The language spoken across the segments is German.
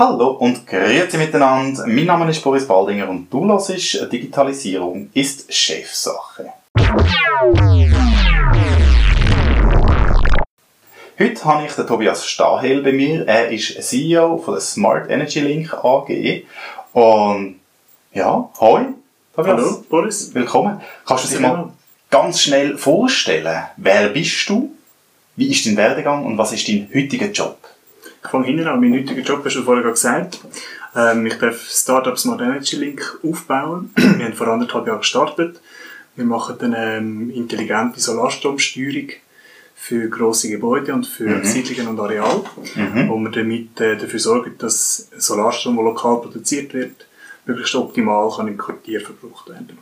Hallo und grüezi miteinander. Mein Name ist Boris Baldinger und du hörst Digitalisierung ist Chefsache. Heute habe ich den Tobias Stahel bei mir. Er ist CEO von der Smart Energy Link AG. Und ja, hoi. Tobias. Hallo, Boris. Willkommen. Kannst du dich mal ganz schnell vorstellen, wer bist du, wie ist dein Werdegang und was ist dein heutiger Job? Ich fange hinten an. Mein heutiger Job hast du vorher gesagt. Ähm, ich darf Startup Smart Energy Link aufbauen. Wir haben vor anderthalb Jahren gestartet. Wir machen eine ähm, intelligente Solarstromsteuerung für grosse Gebäude und für mhm. Siedlungen und Areal, mhm. wo wir damit äh, dafür sorgen, dass Solarstrom, der lokal produziert wird, möglichst optimal kann im Quartier verbraucht werden.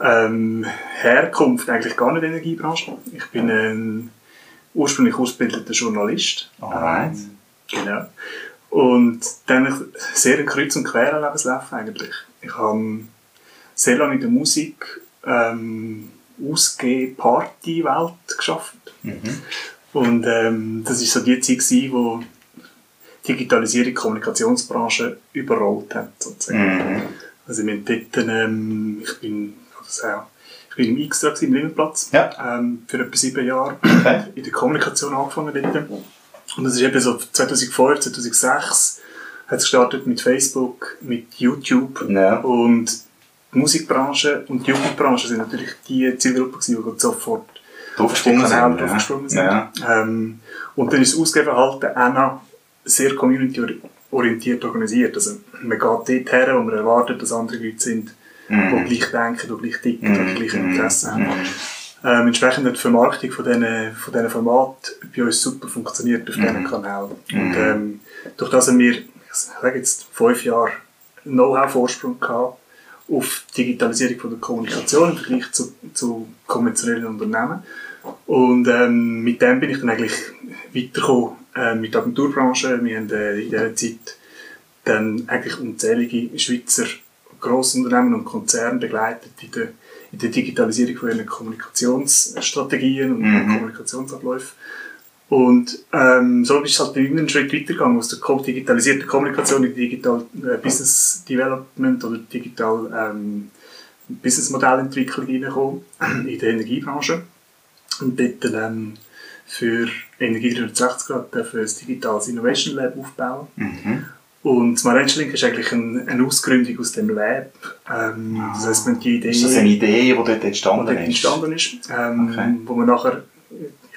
Ähm, Herkunft eigentlich gar nicht Energiebranche. Ich bin ein ursprünglich ausgebildeter Journalist. Alright. Ähm, genau. Und dann sehr ein kreuz und quer Lebenslaufen eigentlich. Ich habe sehr lange in der Musik ähm, Ausgeh Party-Welt geschafft. Mhm. Und ähm, das war so die Zeit, gewesen, wo Digitalisierung die Kommunikationsbranche überrollt hat. Sozusagen. Mhm. Also wir dort, ähm, ich bin, also, ich bin im Extra im Limmerplatz ja. ähm, für etwa sieben Jahre okay. in der Kommunikation angefangen dort. Und das ist eben so 2005, 2006 hat es gestartet mit Facebook, mit YouTube ja. und die Musikbranche und die Jugendbranche sind natürlich die Zielgruppe, die sofort draufgesprungen sind. Draufgesprungen sind. Ja. Ähm, und dann ist das Ausgeberverhalten auch noch sehr community-orientiert organisiert. Also man geht dort her, wo man erwartet, dass andere Leute sind, mhm. die gleich denken, die gleich ticken, mhm. die gleiche Interessen haben. Mhm. Ähm, entsprechend hat die Vermarktung von diesen, von diesen Formaten bei uns super funktioniert auf diesen mhm. Kanälen. Und mhm. ähm, durch das haben wir, ich sage jetzt, fünf Jahre Know-how-Vorsprung gehabt auf die Digitalisierung von der Kommunikation im Vergleich zu, zu konventionellen Unternehmen. Und ähm, mit dem bin ich dann eigentlich weitergekommen äh, mit der Agenturbranche. Wir haben äh, in dieser Zeit dann eigentlich unzählige Schweizer Grossunternehmen und Konzerne begleitet in der, in der Digitalisierung von ihren Kommunikationsstrategien und mhm. Kommunikationsabläufen. Und ähm, so ist es halt einen Schritt weitergegangen, aus der digitalisierten Kommunikation in Digital äh, Business Development oder Digital ähm, Business Modellentwicklung reingekommen in der Energiebranche. Und dort ähm, für Energie 360 Grad für das Digitales Innovation Lab aufbauen. Mhm. Und Link ist eigentlich ein, eine Ausgründung aus dem Lab. Ähm, ah. Das heisst, man die Idee, ist das eine Idee, die dort entstanden dort entstanden ist? Ähm, okay. Wo wir nachher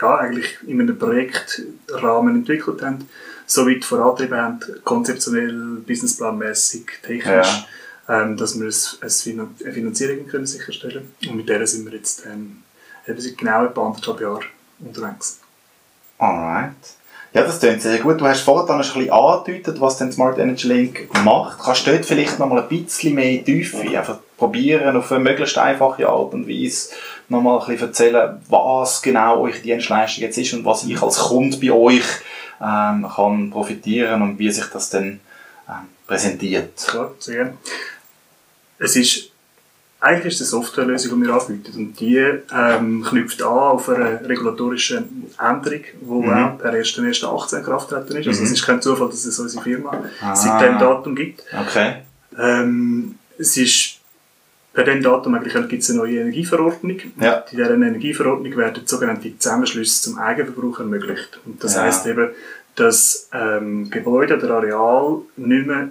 ja, eigentlich in einem Projektrahmen entwickelt haben, so weit vorantrieben haben, konzeptionell, businessplanmäßig, technisch, ja. ähm, dass wir eine Finanzierung können sicherstellen können. Und mit der sind wir jetzt ähm, eben seit genau etwa anderthalb Jahren unterwegs. Alright. Ja, das klingt sehr gut. Du hast vorhin ein bisschen angedeutet, was den Smart Energy Link macht. Kannst du dort vielleicht noch mal ein bisschen mehr Tiefe einfach probieren, auf eine möglichst einfache Art und Weise noch mal ein bisschen erzählen, was genau eure Dienstleistung jetzt ist und was ich als Kunde bei euch ähm, kann profitieren und wie sich das dann ähm, präsentiert? Klar, sehr gerne. Es ist eigentlich ist es eine Softwarelösung, die wir anbieten. Und die ähm, knüpft an auf eine regulatorische Änderung, die mhm. auch per 1.1.18 Kraft treten ist. Also mhm. es ist kein Zufall, dass es unsere Firma ah. seit diesem Datum gibt. Okay. Ähm, es ist per diesem Datum eigentlich gibt es eine neue Energieverordnung. Ja. In dieser Energieverordnung werden sogenannte Zusammenschlüsse zum Eigenverbrauch ermöglicht. Und das ja. heisst eben, dass ähm, Gebäude oder Areal nicht mehr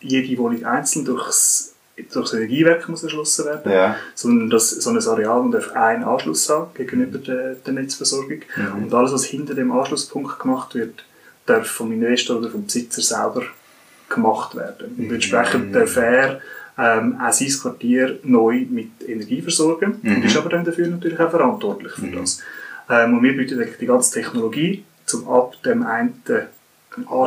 jede Wohnung einzeln durchs durch das Energiewerk muss erschlossen werden, ja. sondern dass so ein Areal darf einen Anschluss haben gegenüber der, der Netzversorgung mhm. und alles, was hinter dem Anschlusspunkt gemacht wird, darf vom Investor oder vom Besitzer selber gemacht werden. Und entsprechend mhm. darf er ähm, auch sein Quartier neu mit Energie versorgen mhm. und ist aber dann dafür natürlich auch verantwortlich für mhm. das. Ähm, und wir bieten die ganze Technologie, um ab dem einen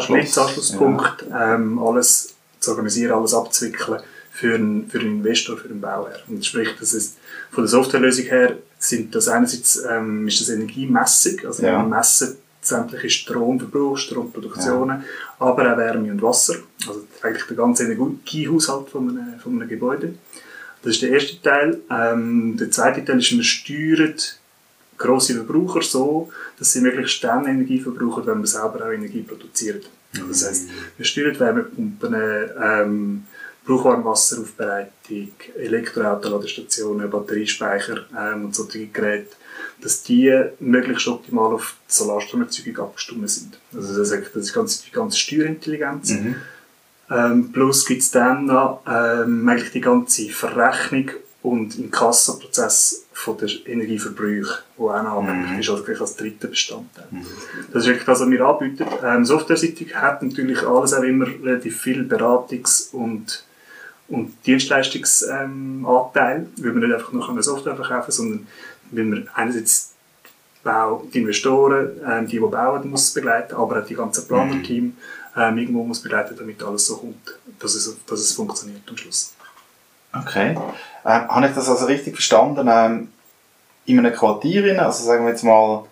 Netzanschlusspunkt ja. ähm, alles zu organisieren, alles abzuwickeln für einen, für einen Investor, für einen Bauherr. Und sprich, das ist von der Softwarelösung her sind das einerseits ähm, ist das Energiemessung, also ja. wir messen sämtliche Stromverbrauch, Stromproduktionen, ja. aber auch Wärme und Wasser, also eigentlich der ganze Energiehaushalt von einem, von einem Gebäude. Das ist der erste Teil. Ähm, der zweite Teil ist, wir steuern grosse Verbraucher so, dass sie möglichst dann Energie verbrauchen, wenn wir selber auch Energie produzieren. Mhm. Das heisst, wir steuern Wärmepumpen, ähm, Brauchwarmwasseraufbereitung, Elektroautoladestationen, Batteriespeicher ähm, und solche Geräte, dass die möglichst optimal auf die Solarstromerzeugung abgestimmt sind. Also das ist, das ist ganz, die ganze Steuerintelligenz. Mhm. Ähm, plus gibt es dann noch ähm, eigentlich die ganze Verrechnung und Inkassoprozess von der Energieverbräuche, wo auch noch mhm. ist, also als dritter Bestandteil. Mhm. Das ist wirklich das, was wir anbieten. Ähm, Software-seitig hat natürlich alles auch immer relativ viel Beratungs- und, und Dienstleistungsanteil, ähm, weil wir nicht einfach nur eine Software verkaufen, sondern weil wir einerseits Bau, die Investoren, ähm, die, die bauen, muss begleiten, aber auch die ganze Planerteam mhm. ähm, irgendwo muss begleiten, damit alles so kommt, dass es, dass es funktioniert am Schluss. Okay. Ähm, habe ich das also richtig verstanden? Ähm, in einem Quartier, also sagen wir jetzt mal,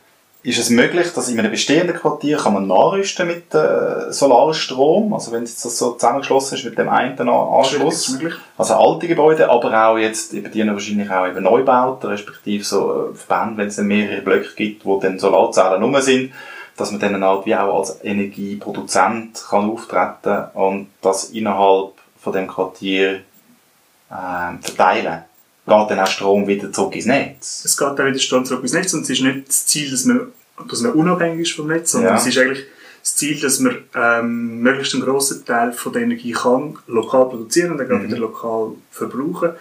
ist es möglich, dass in einem bestehenden Quartier kann man nachrüsten mit äh, Solarstrom, also wenn es so zusammengeschlossen ist mit dem einen Anschluss, also alte Gebäude, aber auch jetzt, eben die wahrscheinlich auch eben Neubauten, respektive so äh, Verbände, wenn es dann mehrere Blöcke gibt, wo dann Solarzellen rum sind, dass man dann halt wie auch als Energieproduzent kann auftreten und das innerhalb von dem Quartier äh, verteilen, geht dann auch Strom wieder zurück ins Netz. Es geht auch wieder Strom zurück ins Netz und es ist nicht das Ziel, dass man, dass man unabhängig ist vom Netz, sondern ja. es ist eigentlich das Ziel, dass man ähm, möglichst einen grossen Teil von der Energie kann lokal produzieren und dann mhm. wieder lokal verbrauchen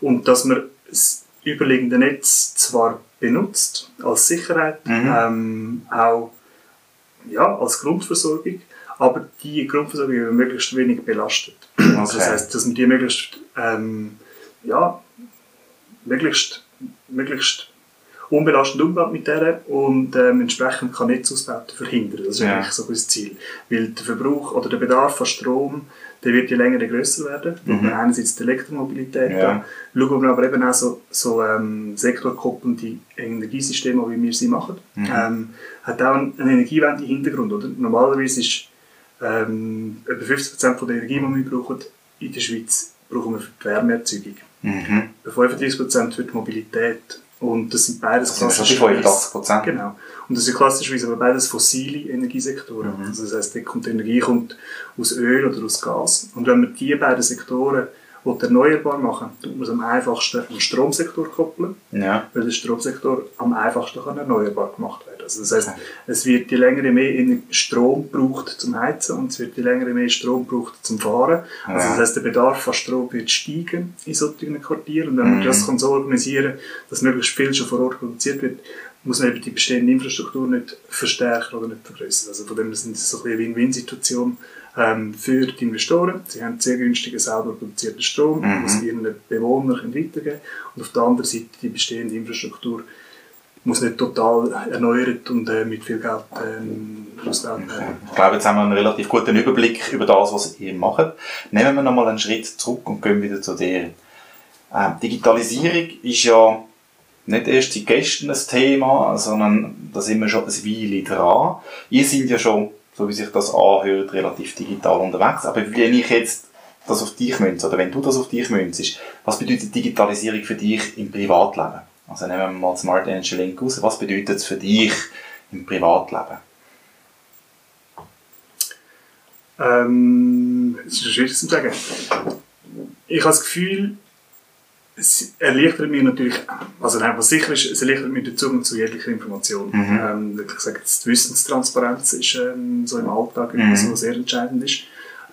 und dass man das überliegende Netz zwar benutzt als Sicherheit, mhm. ähm, auch ja, als Grundversorgung, aber die Grundversorgung möglichst wenig belastet. Okay. Also das heißt, dass man die möglichst, ähm, ja, möglichst, möglichst unbelastend umgeht mit der und ähm, entsprechend kann Netzausbauten verhindern. Das ist ja. eigentlich so ein Ziel. Weil der Verbrauch oder der Bedarf an Strom, der wird je länger grösser werden. Mhm. Einerseits die Elektromobilität, ja. schauen wir aber eben auch so, so ähm, sektorkoppelnde Energiesysteme, wie wir sie machen. Mhm. Ähm, hat auch einen Energiewende-Hintergrund. Oder? Normalerweise ist ähm, etwa 50% von der Energie, die wir brauchen in der Schweiz, brauchen wir für die Wärmeerzeugung. Mhm. 35% für die Mobilität. Und das sind beides das klassische. 85%. Genau. Und das sind klassischerweise aber beides fossile Energiesektoren. Mhm. Also das heisst, die Energie kommt aus Öl oder aus Gas. Und wenn wir diese beiden Sektoren erneuerbar machen tut man es am einfachsten am Stromsektor koppeln, ja. weil der Stromsektor am einfachsten kann erneuerbar gemacht werden. Also das heißt, es wird je länger mehr Strom gebraucht zum Heizen und es wird je länger mehr Strom gebraucht zum Fahren. Also das heißt, der Bedarf an Strom wird steigen in solchen Quartieren und wenn man mhm. das kann so organisieren kann, dass möglichst viel schon vor Ort produziert wird, muss man eben die bestehende Infrastruktur nicht verstärken oder nicht vergrößern. Also von dem sind es so eine Win-Win-Situation ähm, für die Investoren. Sie haben sehr günstigen, selber produzierten Strom, mhm. den sie ihren Bewohnern weitergeben können. Und auf der anderen Seite die bestehende Infrastruktur muss nicht total erneuert und äh, mit viel Geld ähm, ausgebaut werden. Ich glaube, jetzt haben wir einen relativ guten Überblick über das, was ihr macht. Nehmen wir nochmal einen Schritt zurück und gehen wieder zu dir. Ähm, Digitalisierung ist ja nicht erst seit gestern ein Thema, sondern da sind wir schon ein Weile dran. Ihr seid ja schon so wie sich das anhört, relativ digital unterwegs. Aber wenn ich jetzt das auf dich münze, oder wenn du das auf dich münzest, was bedeutet Digitalisierung für dich im Privatleben? Also nehmen wir mal Smart Energy Link raus. Was bedeutet es für dich im Privatleben? Ähm, das ist schwierig zu sagen. Ich habe das Gefühl, es erleichtert mir natürlich, also nein, was sicher ist, es erleichtert mir den Zugang zu jeglicher Information. Mhm. Ähm, ich sage jetzt, die Wissenstransparenz ist ähm, so im Alltag mhm. etwas, was sehr entscheidend ist.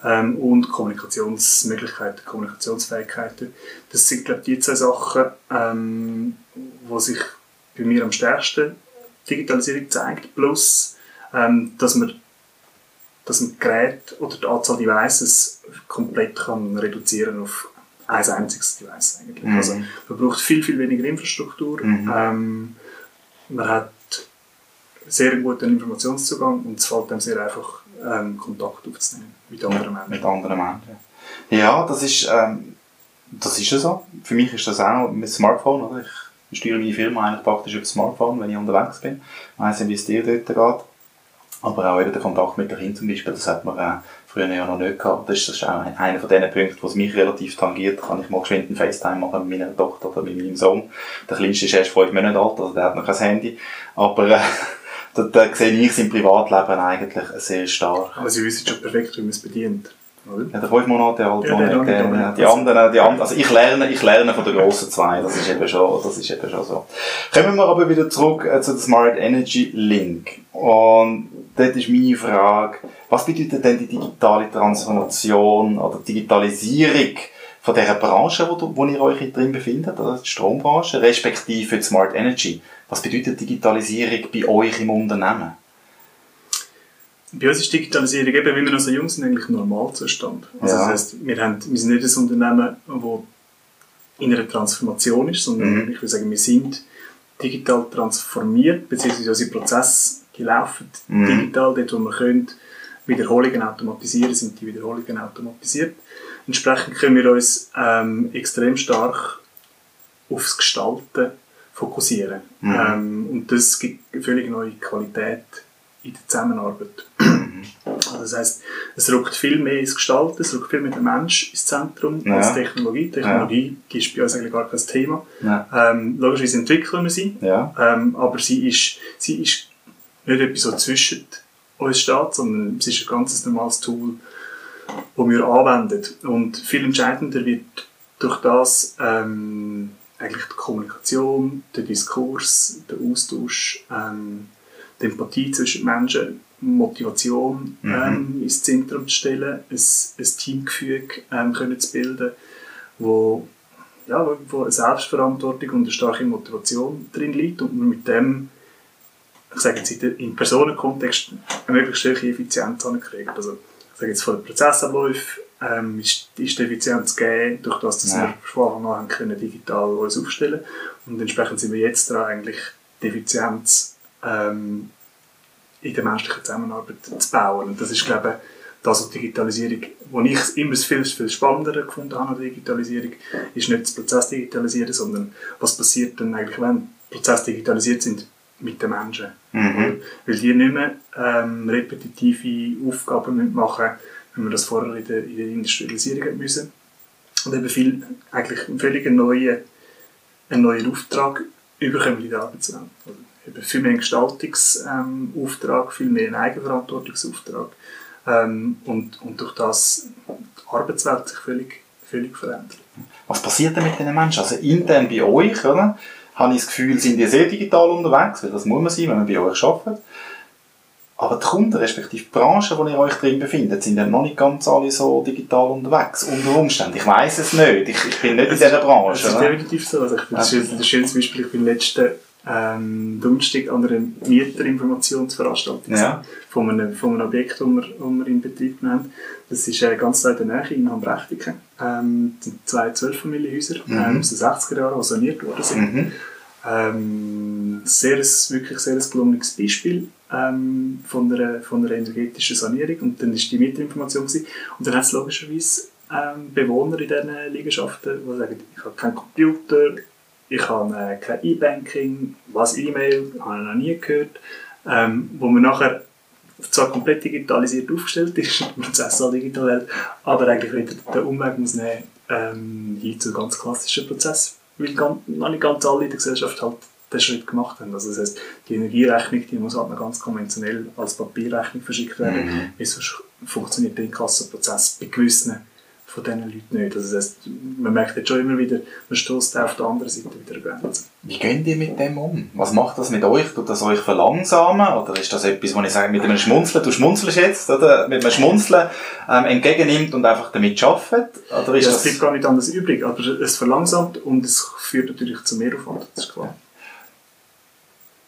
Ähm, und Kommunikationsmöglichkeiten, Kommunikationsfähigkeiten. Das sind, glaube ich, die zwei Sachen, ähm, wo sich bei mir am stärksten Digitalisierung zeigt. Plus, ähm, dass man dass man Gerät oder die Anzahl Devices komplett kann reduzieren auf ein einziges Device eigentlich. Mhm. Also man braucht viel, viel weniger Infrastruktur. Mhm. Ähm, man hat sehr guten Informationszugang und es fällt einem sehr einfach, ähm, Kontakt aufzunehmen mit anderen Menschen. Mit anderen Menschen. Ja, das ist, ähm, das ist ja so. Für mich ist das auch mit Smartphone. Oder? Ich steuere meine Firma eigentlich praktisch über das Smartphone, wenn ich unterwegs bin. Ich weiss nicht, wie es dir dort geht. Aber auch wieder der Kontakt mit den Kindern zum Beispiel, das hat man äh, früher ja noch nicht gehabt. Das ist, auch einer von diesen Punkten, was mich relativ tangiert. Kann ich mal geschwind einen FaceTime machen mit meiner Tochter oder mit meinem Sohn. Der Kleinste ist erst fünf Monate alt, also der hat noch kein Handy. Aber äh, da, da sehe ich sein Privatleben eigentlich sehr stark. Aber Sie wissen schon perfekt, wie man es bedient. Ja, der fünf Monate alt, ja, der, der, die anderen, die anderen, also ich lerne, ich lerne von den grossen zwei, das ist eben schon, das ist eben schon so. Kommen wir aber wieder zurück äh, zu der Smart Energy Link. Und dort ist meine Frage, was bedeutet denn die digitale Transformation oder Digitalisierung von dieser Branche, wo, wo ihr euch drin befindet, also die Strombranche, respektive die Smart Energy? Was bedeutet Digitalisierung bei euch im Unternehmen? Bei uns ist Digitalisierung, eben, wie wir noch so jung sind, eigentlich Normalzustand. Also ja. das heisst, wir, haben, wir sind nicht ein Unternehmen, das in einer Transformation ist, sondern mhm. ich würde sagen, wir sind digital transformiert, beziehungsweise unsere Prozesse die laufen mhm. digital, dort wo wir können, Wiederholungen automatisieren, sind die Wiederholungen automatisiert. Entsprechend können wir uns ähm, extrem stark aufs Gestalten fokussieren. Mhm. Ähm, und das gibt eine völlig neue Qualität in der Zusammenarbeit. Mhm. Also das heisst, es rückt viel mehr ins Gestalten, es rückt viel mehr den Mensch ins Zentrum ja. als Technologie. Technologie ja. ist bei uns eigentlich gar kein Thema. Ja. Ähm, logischerweise entwickeln wir sie, ja. ähm, aber sie ist, sie ist nicht etwas, so zwischen uns steht, sondern es ist ein ganz normales Tool, das wir anwenden. Und viel entscheidender wird durch das ähm, eigentlich die Kommunikation, der Diskurs, der Austausch, ähm, die Empathie zwischen Menschen, Motivation mhm. ähm, ins Zentrum zu stellen, ein, ein Teamgefüge ähm, können zu bilden, wo, ja, wo eine Selbstverantwortung und eine starke Motivation drin liegt und man mit dem ich sage jetzt im Personenkontext eine möglichst hohe Effizienz hinkriegt. Also, ich sage jetzt von den Prozessabläufen ähm, ist, ist die Effizienz gegeben, durch das, dass ja. wir von Anfang an können digital uns aufstellen und entsprechend sind wir jetzt dran, eigentlich die Effizienz ähm, in der menschlichen Zusammenarbeit zu bauen. Und das ist, glaube ich, das, was Digitalisierung, wo ich immer viel, viel spannender gefunden habe an der Digitalisierung, ist nicht das Prozess digitalisieren, sondern was passiert dann eigentlich, wenn Prozesse digitalisiert sind, mit den Menschen. Mhm. Weil die nicht mehr ähm, repetitive Aufgaben machen wenn wir das vorher in der, in der Industrialisierung müssen. Und eben viel, eigentlich einen völlig neuen, einen neuen Auftrag überkommen in der Arbeitswelt. Also eben viel mehr einen Gestaltungsauftrag, ähm, viel mehr einen Eigenverantwortungsauftrag. Ähm, und, und durch das die Arbeitswelt sich völlig, völlig verändert. Was passiert denn mit den Menschen? Also intern bei euch, oder? Habe ich das Gefühl, sind die sehr digital unterwegs, weil das muss man sein, wenn man bei euch arbeitet. Aber die Kunden, respektive die Branchen, wo ihr euch drin befindet, sind ja noch nicht ganz alle so digital unterwegs. Unter Umständen. Ich weiß es nicht. Ich, ich bin nicht in dieser Branche. Das ist definitiv so. Also ich bin, das ist ein schönes Beispiel. Ich bin letzten ähm, Donnerstag an einer Mieterinformationsveranstaltung ja. von, einem, von einem Objekt, das wir, das wir in Betrieb nehmen. Das ist äh, ganz in der Nähe in Hambrechtiken. Ähm, zwei Zwölffamilienhäuser mhm. ähm, aus den 60er Jahren, die saniert worden sind. Mhm. Ähm, sehr, wirklich sehr ein gelungenes Beispiel ähm, von, einer, von einer energetischen Sanierung. Und dann war die Mieterinformation. Gewesen. Und dann hat es logischerweise ähm, Bewohner in diesen Liegenschaften, die sagen, ich habe keinen Computer, ich habe äh, kein E-Banking, was E-Mail, habe ich noch nie gehört. Ähm, wo man nachher zwar komplett digitalisiert aufgestellt ist, der Prozess all digital aber eigentlich wieder den Umweg muss nehmen ähm, hin zu ganz klassischen Prozess, weil ganz, noch nicht ganz alle in der Gesellschaft halt den Schritt gemacht haben. Also das heißt, die Energierechnung, die muss halt noch ganz konventionell als Papierrechnung verschickt werden, mhm. sonst funktioniert der Inkassoprozess bei gewissen von diesen Leuten nicht. Also das heisst, man merkt jetzt schon immer wieder, man stößt auf der anderen Seite wieder Grenzen. Wie geht ihr mit dem um? Was macht das mit euch? Tut das euch verlangsamen? Oder ist das etwas, wo ich sage, mit einem Schmunzeln, du schmunzelst jetzt, oder? Mit einem Schmunzeln ähm, entgegennimmt und einfach damit arbeitet? Oder ist ja, es bleibt gar nicht anders übrig, aber es verlangsamt und es führt natürlich zu Mehraufwand, das ist klar.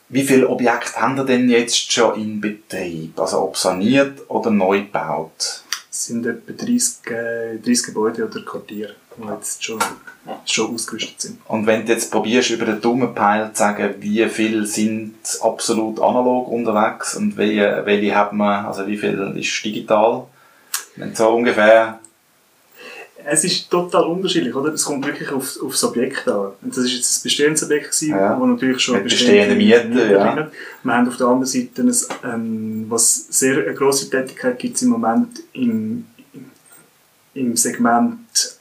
Wie viele Objekte haben ihr denn jetzt schon in Betrieb? Also ob saniert oder neu gebaut? Sind etwa 30, 30 äh, Gebäude oder Quartiere, die jetzt schon, schon ausgerüstet sind. Und wenn du jetzt probierst, über den dummen Peil zu sagen, wie viele sind absolut analog unterwegs und welche, welche hat man, also wie viel ist digital? Wenn so ungefähr es ist total unterschiedlich, oder? Es kommt wirklich auf, auf das Objekt an. Und das ist jetzt ein bestehendes Objekt gewesen, ja. wo natürlich schon Mit bestehende Mieten, ja. Wir haben auf der anderen Seite, ein, ähm, was sehr eine grosse Tätigkeit gibt im Moment im, im Segment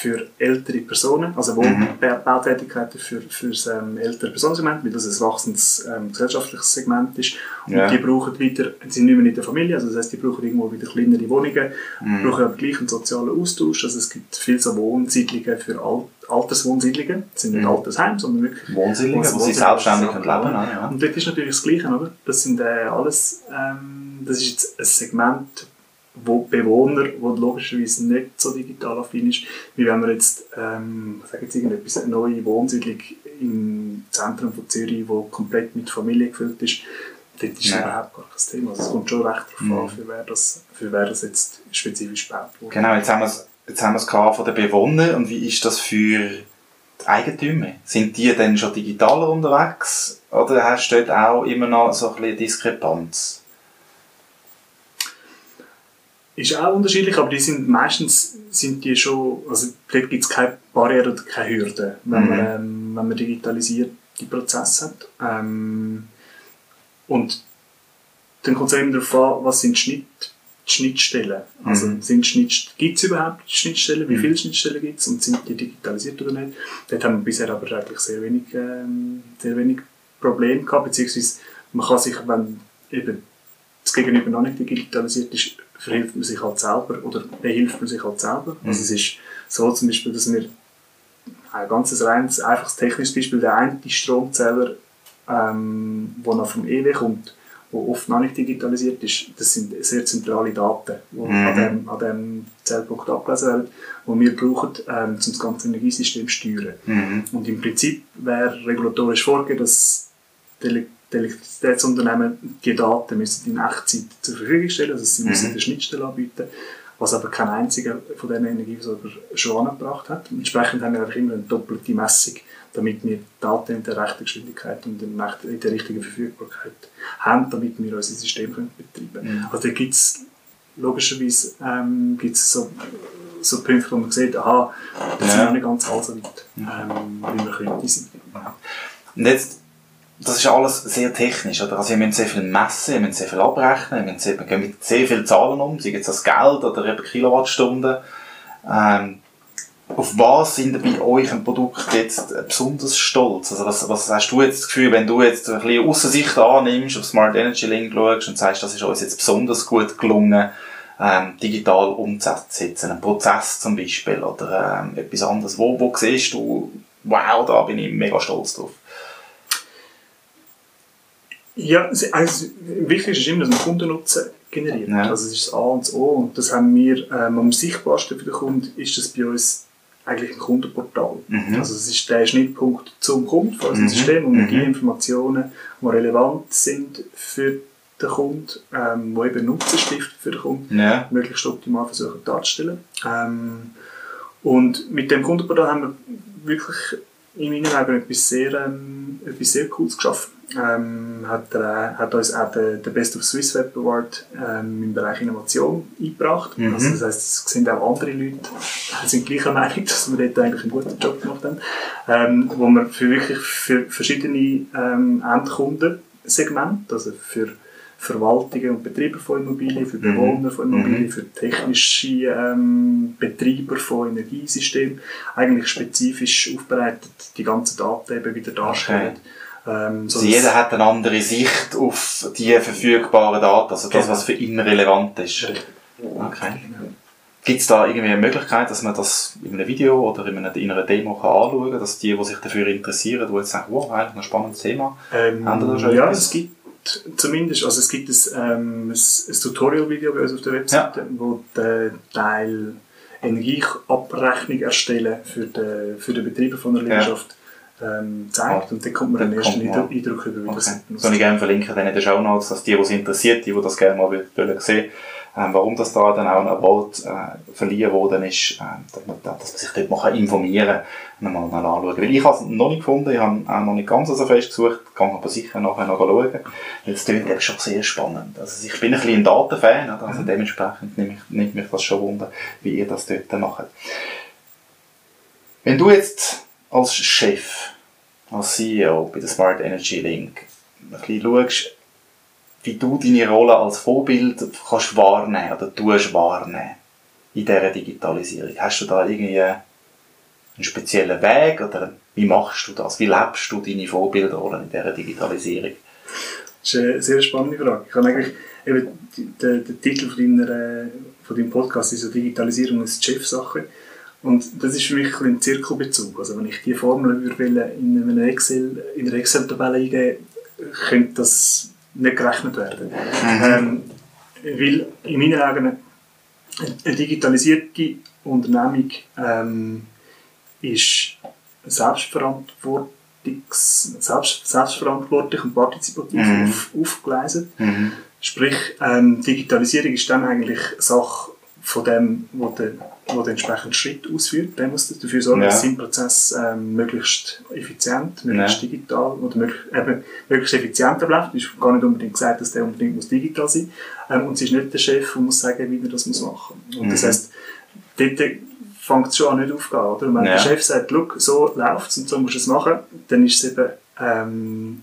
für ältere Personen, also Wohnbautätigkeiten mhm. für, für das ähm, ältere Personensegment, weil das ein wachsendes ähm, gesellschaftliches Segment ist. Und ja. die brauchen wieder, sind nicht mehr in der Familie, also das heißt, die brauchen irgendwo wieder kleinere Wohnungen, mhm. brauchen aber gleich einen sozialen Austausch. Also es gibt viele so Wohnsiedlungen für Alt Alterswohnsiedlungen, das sind nicht mhm. Altersheime, sondern wirklich Wohnsiedlungen, wo sie selbstständig leben können. Ja. Und dort ist natürlich das Gleiche, oder? Das sind äh, alles, ähm, das ist jetzt ein Segment, wo Bewohner, die logischerweise nicht so digital affin ist, wie wenn man jetzt, ähm, sage jetzt irgendetwas, eine neue Wohnsiedlung im Zentrum von Zürich, wo komplett mit Familie gefüllt ist, dort ist ja. überhaupt gar kein Thema. Also es kommt schon recht darauf mhm. an, für wer, das, für wer das jetzt spezifisch gebaut wurde. Genau, jetzt haben wir es jetzt haben wir es von den Bewohnern und wie ist das für die Eigentümer? Sind die dann schon digitaler unterwegs oder hast du dort auch immer noch so ein bisschen Diskrepanz? Ist auch unterschiedlich, aber die sind meistens sind die schon, also dort gibt es keine Barriere oder keine Hürden, wenn, mhm. man, ähm, wenn man digitalisiert die Prozesse hat. Ähm, und dann kommt es eben darauf an, was sind Schnitt, die Schnittstellen. Also mhm. Schnitt, gibt es überhaupt Schnittstellen, wie mhm. viele Schnittstellen gibt es und sind die digitalisiert oder nicht. Dort haben wir bisher aber eigentlich sehr wenig, ähm, sehr wenig Probleme gehabt, beziehungsweise man kann sich, wenn eben das Gegenüber noch nicht digitalisiert ist, verhilft man sich halt selber oder behilft man sich halt selber. Mhm. Also es ist so zum Beispiel, dass wir ein ganz reines, einfaches technisches Beispiel, der eine Stromzähler, ähm, der noch vom EW kommt, der oft noch nicht digitalisiert ist, das sind sehr zentrale Daten, die mhm. an, dem, an dem Zellpunkt abgelesen werden, die wir brauchen, ähm, um das ganze Energiesystem zu steuern. Mhm. Und im Prinzip wäre regulatorisch vorgegeben, dass die die Elektrizitätsunternehmen die Daten müssen in Echtzeit zur Verfügung stellen, also sie müssen mhm. eine Schnittstelle anbieten, was aber kein einziger von diesen Energieversorgern schon angebracht hat. Entsprechend haben wir einfach immer eine doppelte Messung, damit wir Daten in der rechten Geschwindigkeit und in der richtigen Verfügbarkeit haben, damit wir unser System können betreiben können. Mhm. Also da gibt es logischerweise ähm, gibt's so, so Punkte, wo man sieht, aha, das ja. sind noch nicht ganz so weit, ähm, wie wir könnte sein. Und jetzt das ist alles sehr technisch, oder? Also, wir müssen sehr viel messen, wir müssen sehr viel abrechnen, müssen sehr, wir gehen mit sehr vielen Zahlen um, sei es das Geld oder eben Kilowattstunden. Ähm, auf was sind bei euch ein Produkt jetzt besonders stolz? Also, was, was hast du jetzt das Gefühl, wenn du jetzt ein bisschen Aussicht annimmst, auf Smart Energy Link schaust und sagst, das ist uns jetzt besonders gut gelungen, ähm, digital umzusetzen, einen Prozess zum Beispiel oder ähm, etwas anderes. Wo, wo siehst du, wow, da bin ich mega stolz drauf? Ja, also, wichtig ist immer, dass man Kundennutzen generiert. Ja. Also das ist das A und das O und das haben wir, ähm, am sichtbarsten für den Kunden ist das bei uns eigentlich ein Kundenportal. Mhm. Also das ist der Schnittpunkt zum Kunden von unserem mhm. System, wo wir die mhm. Informationen, die relevant sind für den Kunden, ähm, die eben Nutzen stiften für den Kunden, ja. möglichst optimal versuchen darzustellen. Ähm, und mit dem Kundenportal haben wir wirklich in meinen Augen etwas sehr, ähm, etwas sehr Cooles geschaffen ähm, hat, er, hat uns auch den, den Best of Swiss Web Award ähm, im Bereich Innovation eingebracht. Mhm. Also das heisst, es sind auch andere Leute, die sind gleicher Meinung, dass wir dort eigentlich einen guten Job gemacht haben, ähm, wo wir für wirklich für verschiedene ähm, Endkundensegmente, also für Verwaltungen und Betreiber von Immobilien, für mhm. Bewohner von Immobilien, mhm. für technische ähm, Betreiber von Energiesystemen, eigentlich spezifisch aufbereitet die ganzen Daten eben wieder darstellen. Okay ähm, so also jeder hat eine andere Sicht auf die verfügbaren Daten, also das, genau. was für ihn relevant ist. Okay. Gibt es da irgendwie eine Möglichkeit, dass man das in einem Video oder in einer, in einer Demo kann anschauen kann, dass die, die sich dafür interessieren, die jetzt sagen, wow, eigentlich ein spannendes Thema, ähm, haben da schon Ja, etwas? es gibt zumindest, also es gibt ein, ähm, ein, ein Tutorial-Video bei uns auf der Webseite, ja. wo der Teil Energieabrechnung erstellen für den, für den Betreiber von der Liegenschaft ja ähm, zeigt. Und dann kommt man den ersten Eindruck, Eindruck über, wie okay. das Soll ich gerne verlinken dann in den Show Notes, dass die, die es interessiert, die, die das gerne mal wollen sehen, ähm, warum das da dann auch ein Award äh, verliehen worden ist, äh, dass, man, dass man sich dort mal informieren kann, mal anschauen. Weil ich habe es noch nicht gefunden, ich habe auch noch nicht ganz so fest gesucht, kann aber sicher nachher noch schauen. Weil es klingt eben schon sehr spannend. Also ich bin ein bisschen ein Datenfan, also dementsprechend nimmt mich, nimmt mich das schon wunder, wie ihr das dort macht. Wenn du jetzt als Chef, als CEO bei der Smart Energy Link ein bisschen schaust, wie du deine Rolle als Vorbild kannst wahrnehmen oder tust wahrnehmen in dieser Digitalisierung. Hast du da irgendwie einen speziellen Weg oder wie machst du das? Wie lebst du deine Vorbildrolle in dieser Digitalisierung? Das ist eine sehr spannende Frage. Ich habe eigentlich eben der, der Titel von, deiner, von deinem Podcast ist ja Digitalisierung ist Chefsache. Und das ist für mich ein Zirkelbezug. Also wenn ich die Formel in einer Excel, in einer Excel-Tabelle eingeben, könnte das nicht gerechnet werden. Mhm. Ähm, weil in meinen Augen eine digitalisierte Unternehmung ähm, ist selbstverantwortlich, selbst, selbstverantwortlich und partizipativ mhm. auf, aufgeleistet. Mhm. Sprich, ähm, Digitalisierung ist dann eigentlich Sache von dem, wo der, der entsprechende Schritt ausführt. Der muss dafür sorgen, ja. dass sein Prozess ähm, möglichst effizient, möglichst ja. digital oder möglichst, eben, möglichst effizient abläuft. Es ist gar nicht unbedingt gesagt, dass der unbedingt muss digital sein muss. Ähm, und es ist nicht der Chef, der muss sagen, wie er das muss machen muss. Und mhm. das heisst, dort fängt es schon an nicht aufzugehen. Oder? Und wenn ja. der Chef sagt, so läuft es und so musst du es machen, dann ist es eben ähm,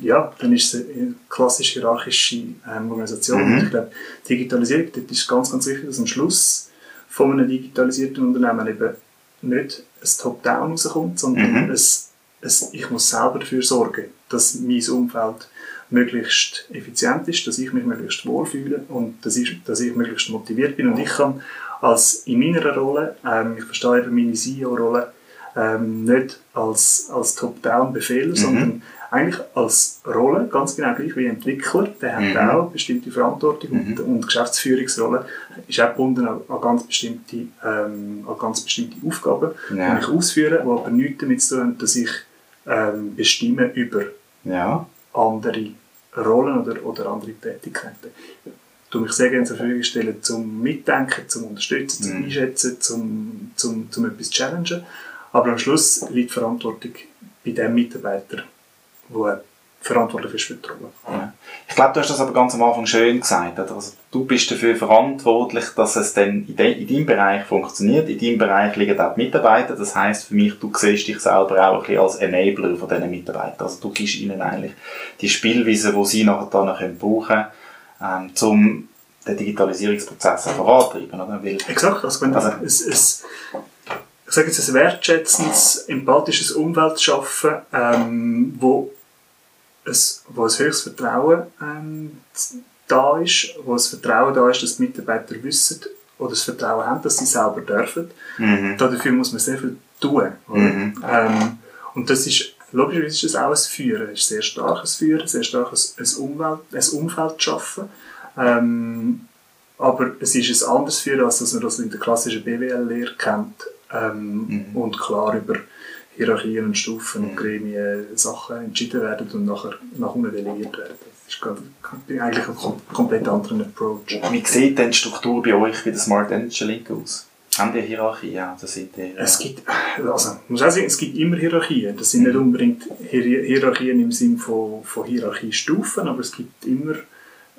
ja, dann ist es eine klassisch hierarchische ähm, Organisation. Mhm. ich glaube, Digitalisierung, dort ist ganz, ganz wichtig, dass am Schluss von einem digitalisierten Unternehmen eben nicht ein Top-Down rauskommt, sondern mhm. ein, ein, ich muss selber dafür sorgen, dass mein Umfeld möglichst effizient ist, dass ich mich möglichst wohlfühle und dass ich, dass ich möglichst motiviert bin. Und ich kann als in meiner Rolle, ähm, ich verstehe eben meine CEO-Rolle, ähm, nicht als, als Top-Down-Befehler, mhm. sondern eigentlich als Rolle, ganz genau gleich wie Entwickler, der hat mhm. auch bestimmte Verantwortung mhm. und, und Geschäftsführungsrolle ist auch gebunden an, an, ganz, bestimmte, ähm, an ganz bestimmte Aufgaben, ja. die ich ausführe, die aber nichts damit zu tun haben, dass ich ähm, bestimme über ja. andere Rollen oder, oder andere Tätigkeiten. Ich mich sehr gerne zur Verfügung stellen, zum Mitdenken, zum Unterstützen, zum mhm. Einschätzen, zum, zum, zum etwas challengen. Aber am Schluss liegt die Verantwortung bei dem Mitarbeiter, der verantwortlich ist für die Rolle. Ja. Ich glaube, du hast das aber ganz am Anfang schön gesagt. Also, du bist dafür verantwortlich, dass es dann in, de, in deinem Bereich funktioniert. In deinem Bereich liegen auch die Mitarbeiter. Das heisst für mich, du siehst dich selber auch ein bisschen als Enabler von diesen Mitarbeitern. Also du gibst ihnen eigentlich die Spielweise, die sie nachher dann können brauchen können, ähm, um den Digitalisierungsprozess vorantreiben. Oder? Weil, Exakt. Also, wenn also, es, es, ich sage jetzt, ein wertschätzendes, empathisches Umfeld schaffen, ähm, wo, ein, wo ein höchstes Vertrauen ähm, da ist, wo das Vertrauen da ist, dass die Mitarbeiter wissen oder das Vertrauen haben, dass sie selber dürfen. Mhm. Dafür muss man sehr viel tun. Mhm. Ähm, und das ist, logischerweise ist es auch ein Führen, es ist sehr starkes Führen, sehr starkes ein Umwelt, ein Umfeld schaffen. Ähm, aber es ist ein anderes Führen, als dass man das in der klassischen BWL-Lehre kennt ähm, mhm. und klar über Hierarchien und Stufen mhm. und Gremien Sachen entschieden werden und nachher nach unten delegiert werden. Das ist eigentlich ein komplett anderer Approach. Wie sieht denn die Struktur bei euch bei der Smart Energy Link aus? Haben die Hierarchien? Ja, das sind die, es gibt, also, muss auch sagen, es gibt immer Hierarchien. Das sind nicht mhm. unbedingt Hierarchien im Sinne von, von Hierarchiestufen, aber es gibt immer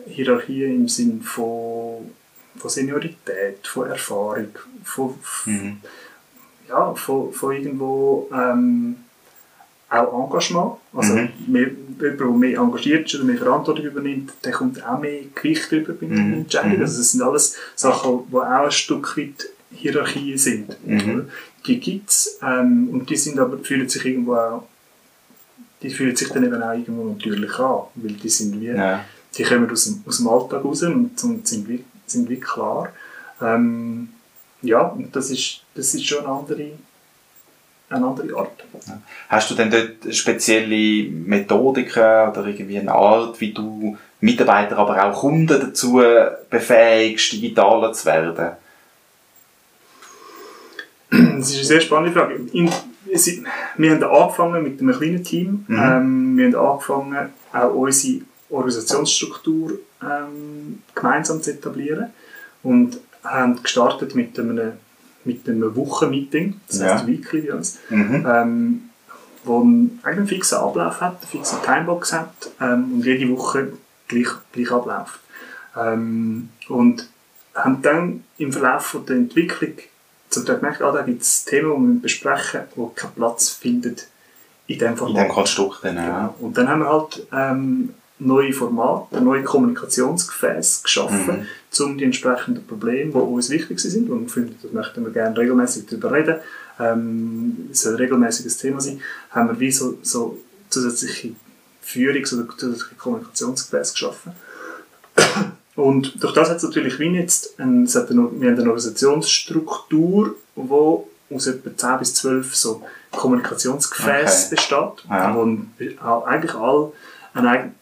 Hierarchien im Sinne von, von Seniorität, von Erfahrung, von, mhm ja, von, von irgendwo ähm, auch Engagement. Also mhm. mehr, jemand, der mehr engagiert ist oder mehr Verantwortung übernimmt, der kommt auch mehr Gewicht über bei den mhm. Entscheidungen. Mhm. Also das sind alles Sachen, die auch ein Stück weit Hierarchie sind. Mhm. Die gibt es ähm, und die sind aber, fühlen sich irgendwo auch, die fühlen sich dann eben auch irgendwo natürlich an, weil die sind wie, ja. die kommen aus dem, aus dem Alltag raus und, und sind, wie, sind wie klar. Ähm, ja, und das ist, das ist schon eine andere, eine andere Art. Hast du denn dort spezielle Methodiken oder irgendwie eine Art, wie du Mitarbeiter, aber auch Kunden dazu befähigst, digitaler zu werden? Das ist eine sehr spannende Frage. In, wir haben angefangen mit einem kleinen Team. Mhm. Ähm, wir haben angefangen, auch unsere Organisationsstruktur ähm, gemeinsam zu etablieren und haben gestartet mit einem, mit einem Wochenmeeting, das Ja. heißt Weekly bei uns, Mhm. ähm, wo einen einen fixen Ablauf hat, eine fixe Timebox hat ähm, und jede Woche gleich, gleich abläuft. Ähm, und haben dann im Verlauf von der Entwicklung zum Teil gemerkt, ah, da gibt es Themen, die wir besprechen, die keinen Platz finden in diesem In Format. dem Konstrukt dann, ja. Genau. Und dann haben wir halt ähm, neue Formate, neue Kommunikationsgefäße geschaffen, um die entsprechenden Probleme, die uns wichtig sind, und wir finden, das möchten wir gerne regelmäßig darüber reden, ähm, es soll ein regelmäßiges Thema sein, haben wir wie so, so zusätzliche Führungs- oder zusätzliche Kommunikationsgefäße geschaffen. Und durch das hat es natürlich wie jetzt, ein, es hat eine, wir haben eine Organisationsstruktur, die aus etwa 10 bis 12 so Kommunikationsgefäße Okay. besteht, Ja. wo ein- eigentlich all ein eigen,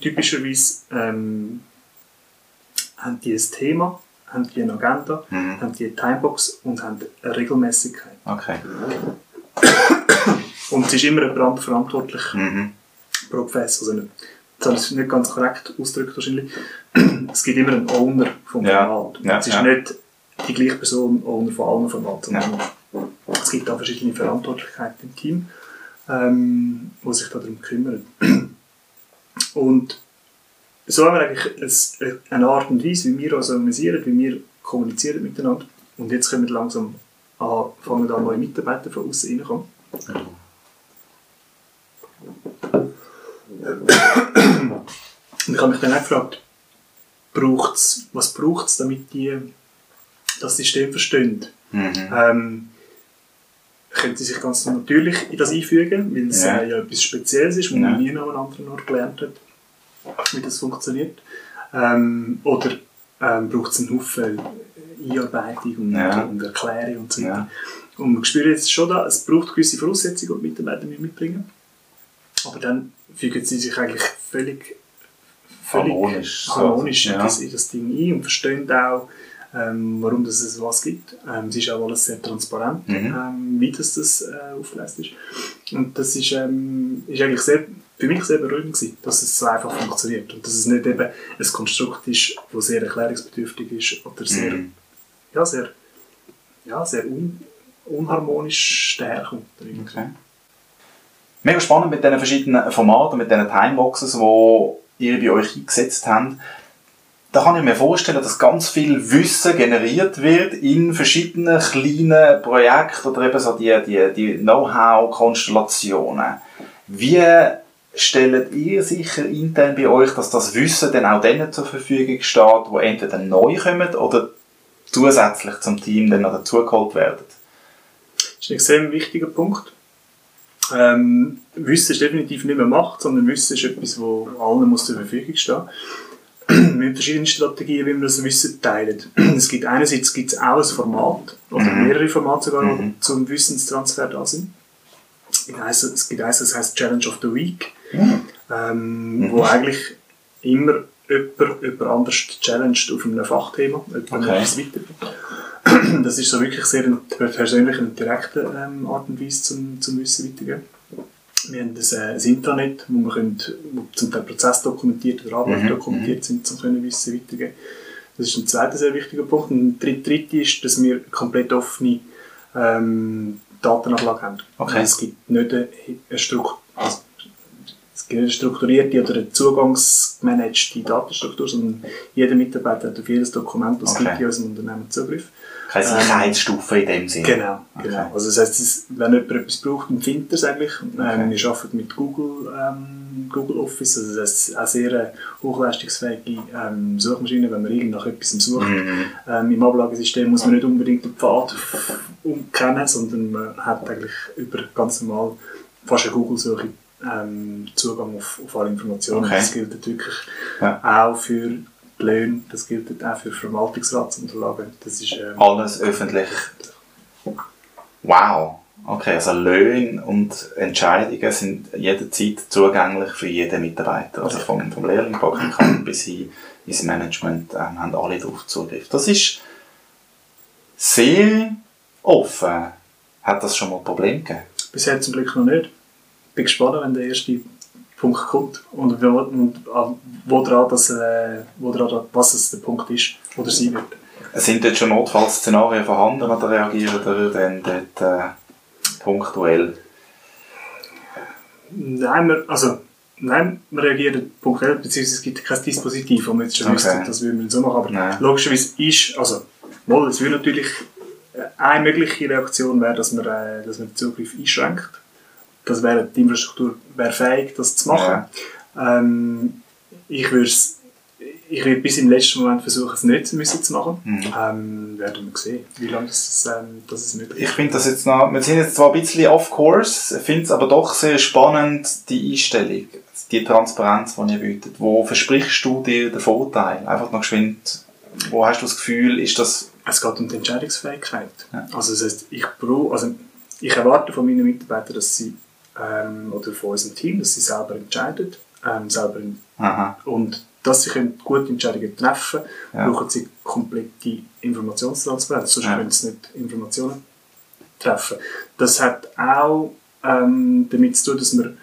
typischerweise ähm, haben die ein Thema, haben die eine Agenda, Mhm. haben die eine Timebox und haben eine Regelmäßigkeit. Okay. Und es ist immer jemand anderes verantwortlich Mhm. pro Gefäß. Also nicht, das habe ich nicht ganz korrekt ausgedrückt wahrscheinlich. Es gibt immer einen Owner vom Ja. Format. Ja, es ist ja. nicht die gleiche Person Owner von allen Formaten, sondern es gibt da verschiedene Verantwortlichkeiten im Team, ähm, die sich darum kümmern. Und so haben wir eigentlich ein, eine Art und Weise, wie wir uns organisieren, wie wir kommunizieren miteinander. Und jetzt können wir langsam an, fangen an, neue Mitarbeiter von außen reinkommen. Und ich habe mich dann auch gefragt, braucht's, was braucht es, damit die das System verstehen? Mhm. Ähm, können sie sich ganz natürlich in das einfügen, weil es Ja. ja etwas Spezielles ist, was Ja. man nie noch an einem anderen Ort gelernt hat, wie das funktioniert. Ähm, oder ähm, braucht es einen Haufen Einarbeitung und, Ja. und Erklärung und so weiter. Ja. Und wir spüren jetzt schon da, es braucht gewisse Voraussetzungen, die die Mitarbeiter mitbringen Aber dann fügen sie sich eigentlich völlig, völlig Harmonisch, so. harmonisch in, Ja. das, in das Ding ein und verstehen auch, ähm, warum das es was gibt. Ähm, es ist auch alles sehr transparent, Mhm. ähm, wie das, das äh, aufgelöst ist. Und das ist, ähm, ist eigentlich sehr, für mich sehr beruhigend gewesen, dass es so einfach funktioniert und dass es nicht eben ein Konstrukt ist, das sehr erklärungsbedürftig ist oder sehr, Mhm. ja, sehr, ja, sehr un, unharmonisch daherkommt. Okay. Mega spannend mit diesen verschiedenen Formaten, mit diesen Timeboxes, die ihr bei euch eingesetzt habt. Da kann ich mir vorstellen, dass ganz viel Wissen generiert wird in verschiedenen kleinen Projekten oder eben so die, die, die Know-how-Konstellationen. Wie stellt ihr sicher intern bei euch, dass das Wissen dann auch denen zur Verfügung steht, die entweder neu kommen oder zusätzlich zum Team dann noch dazugeholt werden? Das ist ein extrem wichtiger Punkt. Ähm, Wissen ist definitiv nicht mehr Macht, sondern Wissen ist etwas, wo allen muss zur Verfügung stehen. Wir haben verschiedene Strategien, wie wir das Wissen teilen. Es gibt einerseits gibt es auch ein Format, oder Mhm. mehrere Formate sogar, die Mhm. zum Wissenstransfer da sind. Es gibt eins, es gibt eins das heißt Challenge of the Week, Mhm. ähm, wo eigentlich immer jemand, jemand anders challenged auf einem Fachthema, jemand Okay. etwas weitergibt. Das ist so wirklich sehr persönliche und direkte ähm, Art und Weise zum, zum Wissen weitergeben. Wir haben das, äh, ein Intranet, wo wir können, wo zum Teil Prozess dokumentiert oder Abläufe Mhm, dokumentiert sind, um können Wissen weitergeben. Das ist ein zweiter sehr wichtiger Punkt. Und der dritte ist, dass wir komplett offene ähm, Datenablage haben. Okay. Es gibt nicht eine, eine Struktur, also, es gibt nicht eine strukturierte oder eine zugangsgemanagte Datenstruktur, sondern jeder Mitarbeiter hat auf jedes Dokument, das Okay. gibt in unserem Unternehmen Zugriff. Keine Ähm, Sicherheitsstufe in dem Sinne. Genau, Okay. genau. Also das heisst, es- wenn jemand etwas braucht, dann findet er es eigentlich. Okay. Ähm, wir arbeiten mit Google, ähm, Google Office, also das heisst, eine sehr äh, hochleistungsfähige ähm, Suchmaschine, wenn man irgend nach etwas sucht. Mhm. Ähm, Im Ablagesystem muss man nicht unbedingt den Pfad umkennen, sondern man hat eigentlich über ganz normal fast eine Google-Suche ähm, Zugang auf, auf alle Informationen. Okay. Das gilt wirklich Ja. auch für die Löhne, das gilt auch für Verwaltungsratsunterlagen. Das ist, ähm, Alles öffentlich. Wow. Okay, also Löhne und Entscheidungen sind jederzeit zugänglich für jeden Mitarbeiter. Also vom, vom Lehrling, Praktikant bis hin ins Management ähm, haben alle darauf Zugriff. Das ist sehr offen. Hat das schon mal Probleme gegeben? Bisher zum Glück noch nicht. Bin gespannt, wenn der erste Punkt kommt und, wo, und wo dran das, äh, wo dran, was es der Punkt ist oder sein wird. Sind dort schon Notfallszenarien vorhanden oder reagieren ihr dann dort äh, punktuell? Nein, wir, also, nein, wir reagieren punktuell, beziehungsweise es gibt kein Dispositiv, wo wir jetzt schon okay. wissen, das würden wir so machen. Aber nein. logischerweise ist, also, mal, es würde natürlich äh, eine mögliche Reaktion wäre, dass man, äh, dass man den Zugriff einschränkt. Das wäre, die Infrastruktur wäre fähig, das zu machen. Ja. Ähm, ich würde ich werde bis im letzten Moment versuchen, es nicht müssen zu machen. Mhm. Ähm, werden wir sehen, wie lange das, ähm, das ist möglich ist. Ich finde das jetzt noch, wir sind jetzt zwar ein bisschen off-course, finde es aber doch sehr spannend, die Einstellung, die Transparenz, die ihr bietet. Wo versprichst du dir den Vorteil? Einfach noch geschwind, wo hast du das Gefühl, ist das... Es geht um die Entscheidungsfähigkeit. Ja. Also das heißt, ich brauche, also ich erwarte von meinen Mitarbeitern, dass sie, ähm, oder von unserem Team, dass sie selber entscheiden, ähm, selber Aha. und dass sie gute Entscheidungen treffen können, ja. brauchen sie komplette Informationstransparenz, sonst ja. können sie nicht Informationen treffen. Das hat auch ähm, damit zu tun, dass wir,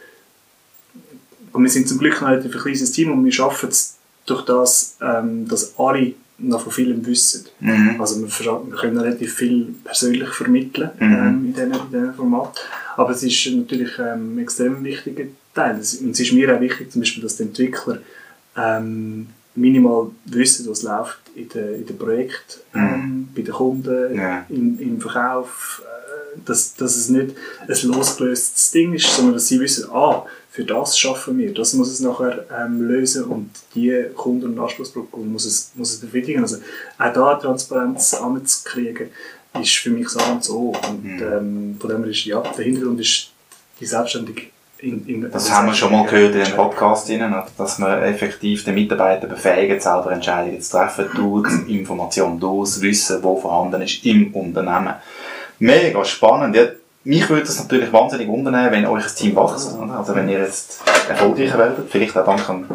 und wir sind zum Glück noch ein kleines Team und wir schaffen es durch das, ähm, dass alle noch von vielem wissen. Mhm. Also wir, wir, können relativ viel persönlich vermitteln mhm. ähm, in diesem in diesem Format. Aber es ist natürlich ähm, ein extrem wichtiger Teil. Und es ist mir auch wichtig, zum Beispiel, dass die Entwickler ähm, minimal wissen, was läuft in den in den Projekt, mhm. ähm, mhm. bei den Kunden, ja. im, im Verkauf, äh, dass, dass es nicht ein losgelöstes Ding ist, sondern dass sie wissen, ah, für das schaffen wir, das muss es nachher ähm, lösen und die Kunden- und Anspruchsgruppe muss es, muss es befriedigen. Also auch da Transparenz anzukriegen, ist für mich so und so. Und mhm. ähm, von dem her ist, ja, der Hintergrund ist die selbstständige in, in das haben wir schon mal gehört in dem Podcast, dass man effektiv den Mitarbeiter befähigt, selber Entscheidungen zu treffen, durch Information, durch Wissen, wo vorhanden ist im Unternehmen. Mega spannend. Ja, mich würde es natürlich wahnsinnig wundern, wenn euch ein Team wächst. Also wenn ihr jetzt erfolgreicher werdet, vielleicht auch dank dem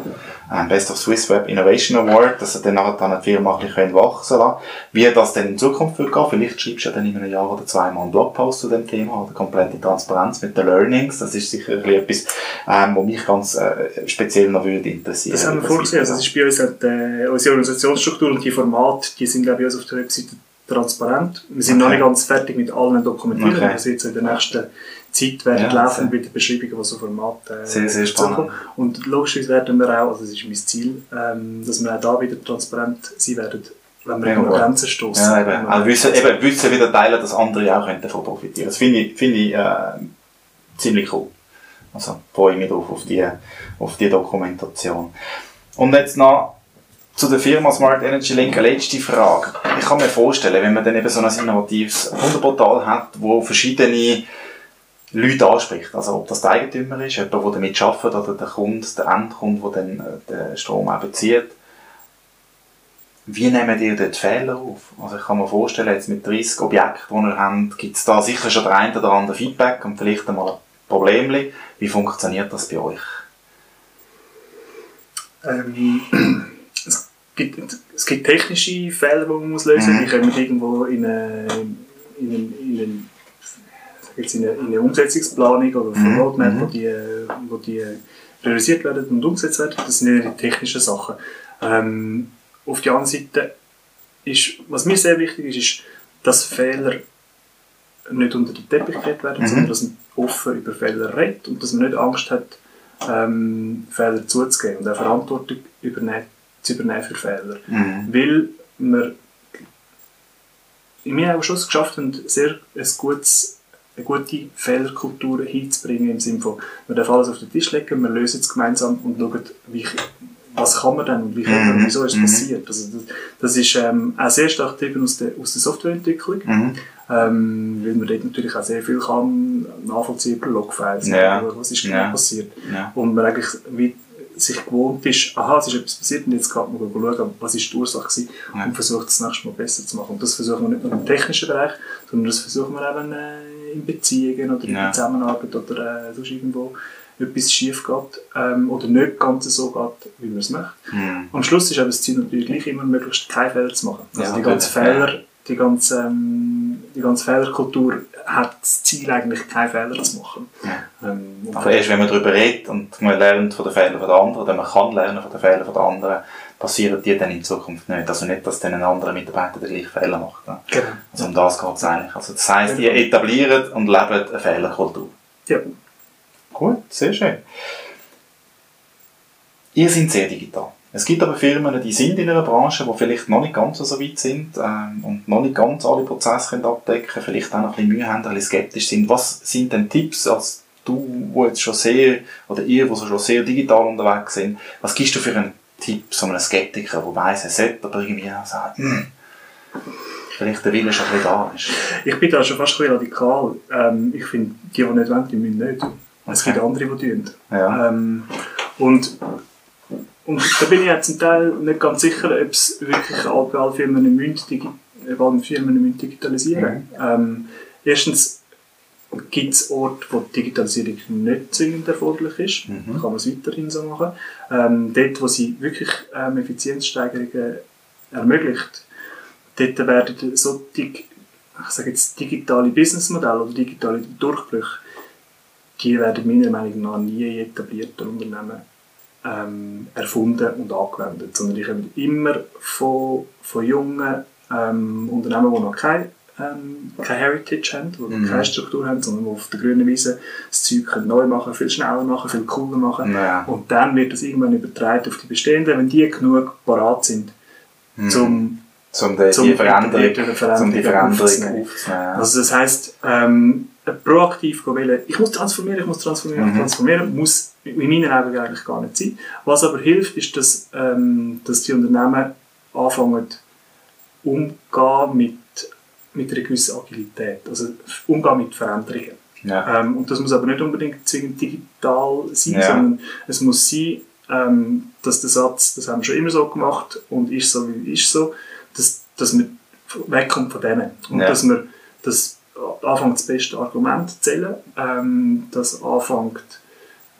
ähm, Best of Swiss Web Innovation Award, dass ihr dann nachher dann eine Firma ein bisschen wachsen lassen Wie das dann in Zukunft wird gehen, vielleicht schreibst du ja dann in einem Jahr oder zwei mal einen Blogpost zu dem Thema oder komplette Transparenz mit den Learnings. Das ist sicher etwas, ähm, was mich ganz äh, speziell noch würde interessieren. Das haben wir vorgesehen. Also das ist bei uns halt, äh, unsere Organisationsstruktur und die Formate, die sind glaube ich uns auf der Webseite transparent. Wir sind okay. noch nicht ganz fertig mit allen Dokumentieren. Okay. Wir jetzt in der nächsten Zeit werden ja, laufen mit den Beschreibungen, die so Format äh, sehr, sehr spannend. Und logischerweise werden wir auch, also das ist mein Ziel, ähm, dass wir auch da wieder transparent sein werden, wenn wir über Grenzen stoßen. Ja, eben. Also wissen, eben, wissen wieder teilen, dass andere auch davon profitieren Das finde ich, finde ich äh, ziemlich cool. Also freue ich mich drauf, auf die, auf die Dokumentation. Und jetzt noch zu der Firma Smart Energy Link eine letzte Frage. Ich kann mir vorstellen, wenn man dann eben so ein innovatives Kundenportal hat, wo verschiedene Leute anspricht. Also ob das der Eigentümer ist, jemand, der damit arbeitet, oder der Kunde, der Endkunde, der dann äh, den Strom auch bezieht. Wie nehmen ihr dort Fehler auf? Also ich kann mir vorstellen, jetzt mit 30 Objekten, die ihr habt, gibt es da sicher schon der ein oder andere Feedback und vielleicht einmal ein Problem. Wie funktioniert das bei euch? Ähm, gibt, es gibt technische Fehler, die man muss lösen muss. Mhm. Die kommen irgendwo in, eine, in, einen, in jetzt in eine, in eine Umsetzungsplanung oder eine mhm. Roadmap, wo, mhm. die, wo die realisiert werden und umgesetzt werden. Das sind eher die technischen Sachen. Ähm, auf der anderen Seite ist, was mir sehr wichtig ist, ist, dass Fehler nicht unter den Teppich gelegt werden, mhm. sondern dass man offen über Fehler redet und dass man nicht Angst hat, ähm, Fehler zuzugeben und auch Verantwortung übernehmen, zu übernehmen für Fehler. Mhm. Weil wir in mir auch schon geschafft haben, sehr ein gutes eine gute Fehlerkultur hinzubringen, im Sinne von, wir dürfen alles auf den Tisch legen, wir lösen es gemeinsam und schauen, wie, was kann man denn und wie kann man, mhm. wieso ist es mhm. passiert. Also das, das ist ähm, auch sehr stark getrieben aus der, aus der Softwareentwicklung, mhm. ähm, weil man dort natürlich auch sehr viel kann nachvollziehen über Logfiles, ja. was ist genau ja. passiert. Ja. Und man eigentlich wie sich gewohnt ist, aha, es ist etwas passiert und jetzt kann man schauen, was ist die Ursache gewesen ja. und versucht es das nächste Mal besser zu machen. Und das versuchen wir nicht nur im technischen Bereich, sondern das versuchen wir eben äh, in Beziehungen oder in ja. Zusammenarbeit oder äh, sonst irgendwo etwas schief geht ähm, oder nicht ganz so geht, wie man es möchte. Mhm. Am Schluss ist aber das Ziel natürlich gleich immer, möglichst keine Fehler zu machen. Also ja, die ganze Fehler, die ganze, ähm, die ganze Fehlerkultur hat das Ziel eigentlich keine Fehler zu machen. Ähm, Aber erst wenn man darüber redet und man lernt von den Fehlern der anderen, oder man kann lernen von den Fehlern der anderen, passieren die dann in Zukunft nicht. Also nicht, dass dann ein anderer Mitarbeiter den gleichen Fehler macht. Ne? Genau. Also um das geht es eigentlich. Also das heisst, die etablieren und leben eine Fehlerkultur. Ja. Gut, sehr schön. Ihr seid sehr digital. Es gibt aber Firmen, die sind in einer Branche, die vielleicht noch nicht ganz so weit sind ähm, und noch nicht ganz alle Prozesse können abdecken können, vielleicht auch noch ein bisschen Mühe haben, ein bisschen skeptisch sind. Was sind denn Tipps, als du, wo jetzt schon sehr, oder ihr, die schon sehr digital unterwegs sind, was gibst du für einen Tipp so einem Skeptiker, der weiss, er sollte aber irgendwie auch sagen, hm, vielleicht der Wille schon ein bisschen da ist? Ich bin da schon fast ein bisschen radikal. Ähm, ich finde, die, die nicht wollen, die müssen nicht. Es Okay. gibt andere, die tun. Ja. Ähm, und, und da bin ich ja zum Teil nicht ganz sicher, ob es wirklich alle, bei allen Firmen müssen, digi ob alle Firmen müssen digitalisieren ähm, Erstens gibt es Orte, wo die Digitalisierung nicht zwingend erforderlich ist. Mhm. Kann man es weiterhin so machen. Ähm, dort, wo sie wirklich ähm, Effizienzsteigerungen ermöglicht, dort werden so dig ich sage jetzt digitale Businessmodelle oder digitale Durchbrüche, die werden meiner Meinung nach nie in etablierten Unternehmen ähm, erfunden und angewendet, sondern die kommen immer von, von jungen ähm, Unternehmen, die noch keine, ähm, keine Heritage haben, die Mhm. keine Struktur haben, sondern die auf der grünen Wiese das Zeug können neu machen, viel schneller machen, viel cooler machen. Ja. Und dann wird das irgendwann übertragen auf die bestehenden, wenn die genug parat sind, Mhm. zum um die, zum die Veränderung, Veränderung um die Veränderung aufzunehmen. aufzunehmen. Also das heisst, ähm, proaktiv go wählen, ich muss transformieren, ich muss transformieren, Mhm. transformieren, muss in meinen Augen eigentlich gar nicht sein. Was aber hilft, ist, dass, ähm, dass die Unternehmen anfangen, umgehen mit, mit einer gewissen Agilität, also umgehen mit Veränderungen. ja. Ähm, und das muss aber nicht unbedingt zwingend digital sein, Ja. sondern es muss sein, ähm, dass der Satz, das haben wir schon immer so gemacht und ist so wie ist so, dass, dass man wegkommt von denen. Und Ja. dass man das anfängt, das beste Argument zu zählen, ähm, dass anfängt,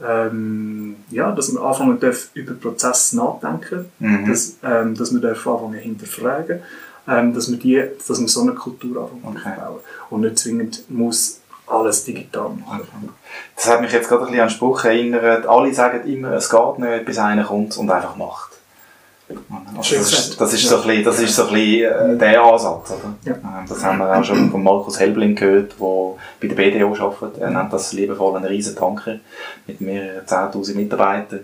ähm, ja, dass man anfangen darf, über Prozesse nachdenken, Mhm. dass, ähm, dass man darf anfangen hinterfragen, ähm, dass man die, dass man so eine Kultur anfangen Okay. aufbauen und nicht zwingend muss alles digital machen. Das hat mich jetzt gerade ein bisschen an den Spruch erinnert. Alle sagen immer, es geht nicht, bis einer kommt und einfach macht. Also das, ist, das ist so ein bisschen, das ist so ein bisschen äh, der Ansatz. Oder? Ja. Ähm, Das haben wir auch schon von Markus Helbling gehört, der bei der BDO arbeitet. Er nennt das liebevoll einen riesen Tanker mit mehreren 10'000 Mitarbeitern.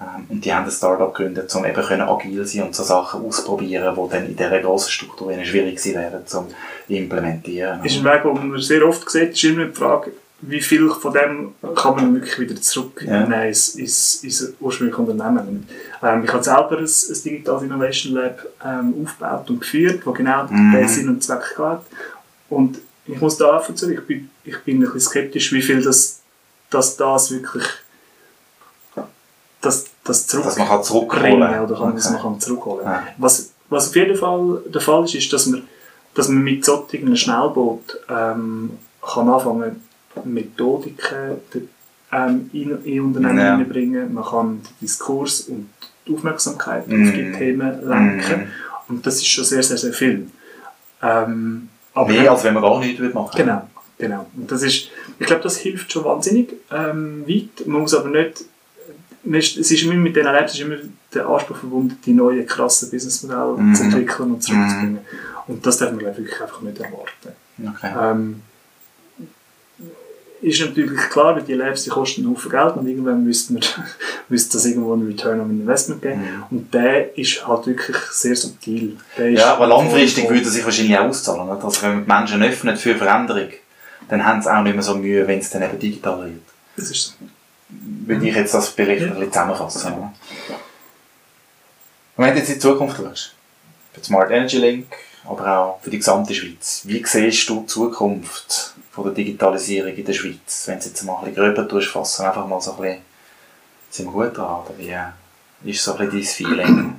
Ähm, Und die haben ein Startup gegründet, um eben agil sein und so Sachen ausprobieren, die dann in dieser grossen Struktur schwierig werden zum implementieren. ist ein Weg, den man sehr oft sieht, ist immer die Frage, wie viel von dem kann man wirklich wieder zurücknehmen Ja. ins, ins, ins ursprüngliche Unternehmen. Ähm, ich habe selber ein, ein Digitales Innovation Lab ähm, aufgebaut und geführt, das genau Mhm. den Sinn und Zweck hat. Und ich muss da einfach zu, ich bin, ich bin ein bisschen skeptisch, wie viel das, dass das wirklich das, das zurück Dass man kann zurückholen bringen oder kann, dass Okay. man kann zurückholen Ja. was, was auf jeden Fall der Fall ist, ist, dass man, dass man mit solchen Schnellboot ähm, kann anfangen Methodiken ähm, in, in Unternehmen Ja. hineinbringen. Man kann den Diskurs und die Aufmerksamkeit Mhm. auf die Themen lenken. Mhm. Und das ist schon sehr, sehr, sehr viel. Ähm, aber Mehr, als wenn man gar nichts machen. Genau, genau. Und das ist, ich glaube, das hilft schon wahnsinnig ähm, weit. Man muss aber nicht, es ist immer mit diesen Labs ist immer der Anspruch verbunden, die neuen krassen Businessmodelle Mhm. zu entwickeln und zurückzubringen. Und das darf man glaub ich, wirklich einfach nicht erwarten. Okay. Ähm, ist natürlich klar, weil die Labs die kosten einen Haufen Geld und irgendwann müsste, man, müsste das irgendwo einen Return on Investment geben. Mhm. Und der ist halt wirklich sehr subtil. Ja, aber langfristig würde es sich wahrscheinlich auch auszahlen. Nicht? Also wenn man die Menschen öffnet für Veränderung, dann haben sie auch nicht mehr so Mühe, wenn es dann eben digital wird. Das ist so. Würde ich jetzt das Bericht Ja. ein bisschen zusammenfassen. oder? Und wenn du jetzt in die Zukunft schaust, für Smart Energy Link, aber auch für die gesamte Schweiz, wie siehst du die Zukunft von der Digitalisierung in der Schweiz? Wenn du jetzt mal ein bisschen gröber fassen, einfach mal so ein bisschen, sind wir gut dran, oder wie ist so ein bisschen dein Feeling?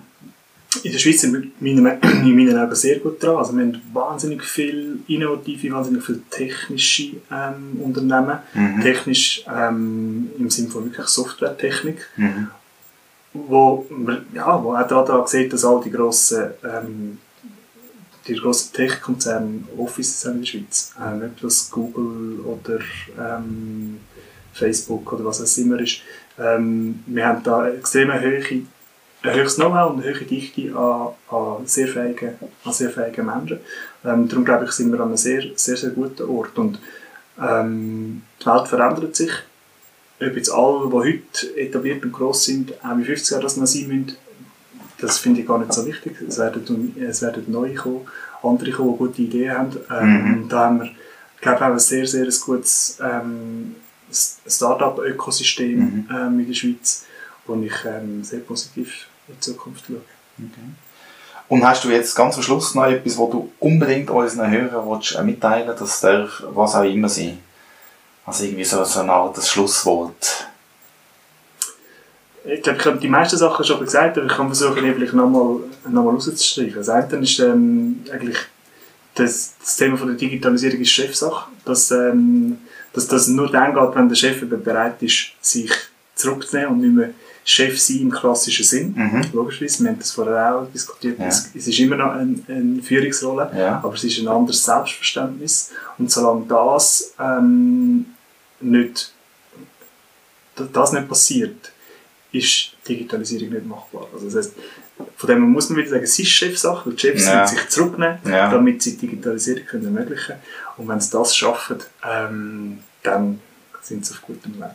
In der Schweiz sind wir in meinen, in meinen Augen sehr gut dran. Also wir haben wahnsinnig viel innovative, wahnsinnig viel technische ähm, Unternehmen. Mhm. Technisch ähm, im Sinne von wirklich Softwaretechnik, Mhm. wo, man- ja, wo auch daran sieht, dass all die grossen, ähm, die grossen Tech-Konzerne Offices haben in der Schweiz. Ähm, ob das Google oder ähm, Facebook oder was es immer ist. Ähm, wir haben da extrem ein höchstes Know-how und eine hohe Dichte an, an, sehr fähigen, an sehr fähigen Menschen. Ähm, darum glaube ich, sind wir an einem sehr, sehr, sehr guten Ort. Und ähm, die Welt verändert sich. Ob jetzt alle, die heute etabliert und gross sind, auch in 50 Jahren das noch sein müssen, das finde ich gar nicht so wichtig. Es werden, es werden neue kommen, andere kommen, die gute Ideen haben. Ähm, mhm. Da haben wir, glaube ich, auch ein sehr, sehr gutes ähm, Start-up-Ökosystem mhm. ähm, in der Schweiz, wo ich ähm, sehr positiv in die Zukunft schaue. Okay. Und hast du jetzt ganz am Schluss noch etwas, wo du unbedingt unseren Hörern willst, äh, mitteilen willst? Das darf was auch immer sein. Also irgendwie so, so eine Art Schlusswort. Ich glaube, ich habe die meisten Sachen schon gesagt, aber ich kann versuchen, vielleicht nochmal noch mal rauszustreichen. Das eine ist ähm, eigentlich das, das, Thema von der Digitalisierung ist Chefsache. Dass, ähm, dass das nur dann geht, wenn der Chef bereit ist, sich zurückzunehmen und nicht mehr Chef sein im klassischen Sinn. Mhm. Logischerweise, wir haben das vorher auch diskutiert. Ja. Es, es, ist immer noch eine, eine Führungsrolle, ja. aber es ist ein anderes Selbstverständnis. Und solange das ähm, nicht, das nicht passiert, ist Digitalisierung nicht machbar. Also das heißt, von dem muss man wieder sagen, es ist Chefsache, weil die Chefs ja. sich zurücknehmen, ja. damit sie Digitalisierung können ermöglichen können. Und wenn sie das schaffen, ähm, dann sind sie auf gutem Weg.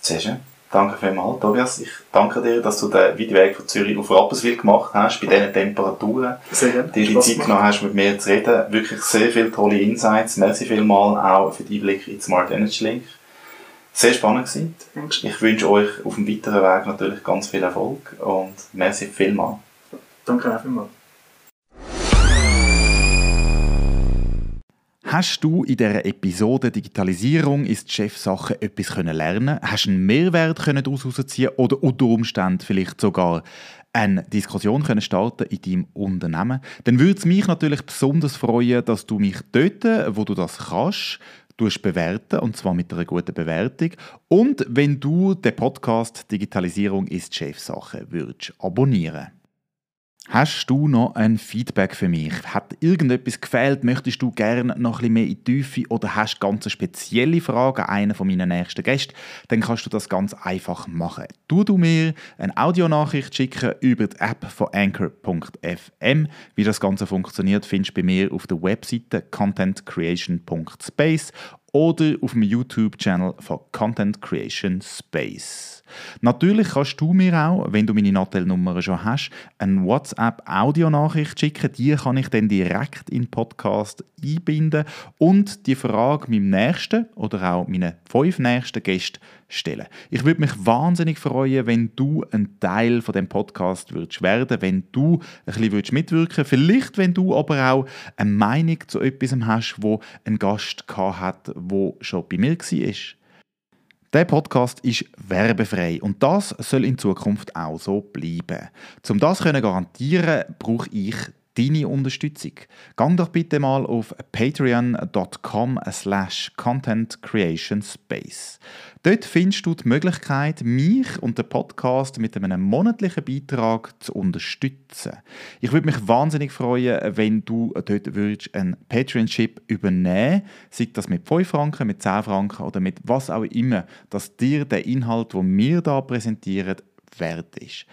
Sehr schön. Danke vielmals, Tobias. Ich danke dir, dass du den weiten Weg von Zürich auf Rapperswil gemacht hast, bei diesen Temperaturen. Sehr gerne. Dir die Zeit genommen hast, mit mir zu reden. Wirklich sehr viele tolle Insights. Merci vielmals auch für den Einblick in Smart Energy Link. Sehr spannend gewesen. Ich wünsche euch auf dem weiteren Weg natürlich ganz viel Erfolg und merci vielmals. Danke auch vielmals. Hast du in dieser Episode Digitalisierung ist Chefsache etwas können lernen? Hast du einen Mehrwert können daraus ziehen oder unter Umständen vielleicht sogar eine Diskussion können starten in deinem Unternehmen? Dann würde es mich natürlich besonders freuen, dass du mich dort, wo du das kannst, bewerten und zwar mit einer guten Bewertung. Und wenn du den Podcast Digitalisierung ist Chefsache würdest abonnieren. Hast du noch ein Feedback für mich? Hat irgendetwas gefehlt? Möchtest du gerne noch ein bisschen mehr in die Tiefe oder hast ganz spezielle Fragen an einen von meinen nächsten Gästen? Dann kannst du das ganz einfach machen. Du du mir eine Audionachricht schicken über die App von Anchor.fm. Wie das Ganze funktioniert, findest du bei mir auf der Webseite contentcreation.space oder auf dem YouTube-Channel von Content Creation Space. Natürlich kannst du mir auch, wenn du meine Nattel-Nummer schon hast, eine WhatsApp-Audionachricht schicken. Die kann ich dann direkt in den Podcast einbinden und die Frage meinem nächsten oder auch meinen fünf nächsten Gästen stellen. Ich würde mich wahnsinnig freuen, wenn du ein Teil von dem Podcast würdest werden, wenn du ein bisschen würdest mitwirken, vielleicht wenn du aber auch eine Meinung zu etwas hast, wo ein Gast hat, wo schon bei mir war. Der Podcast ist werbefrei und das soll in Zukunft auch so bleiben. Um das zu garantieren, brauche ich deine Unterstützung. Gang doch bitte mal auf patreon.com slash contentcreationspace. Dort findest du die Möglichkeit, mich und den Podcast mit einem monatlichen Beitrag zu unterstützen. Ich würde mich wahnsinnig freuen, wenn du dort würdest einen Patreon-Chip übernehmen sei das mit 5 Franken, mit 10 Franken oder mit was auch immer, dass dir der Inhalt, den wir hier präsentieren, wert ist.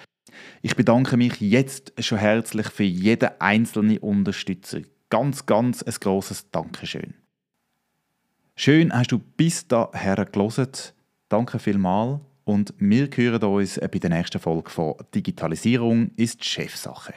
Ich bedanke mich jetzt schon herzlich für jeden einzelnen Unterstützer. Ganz, ganz ein grosses Dankeschön. Schön hast du bis daher gelesen. Danke vielmals und wir hören uns bei der nächsten Folge von Digitalisierung ist Chefsache.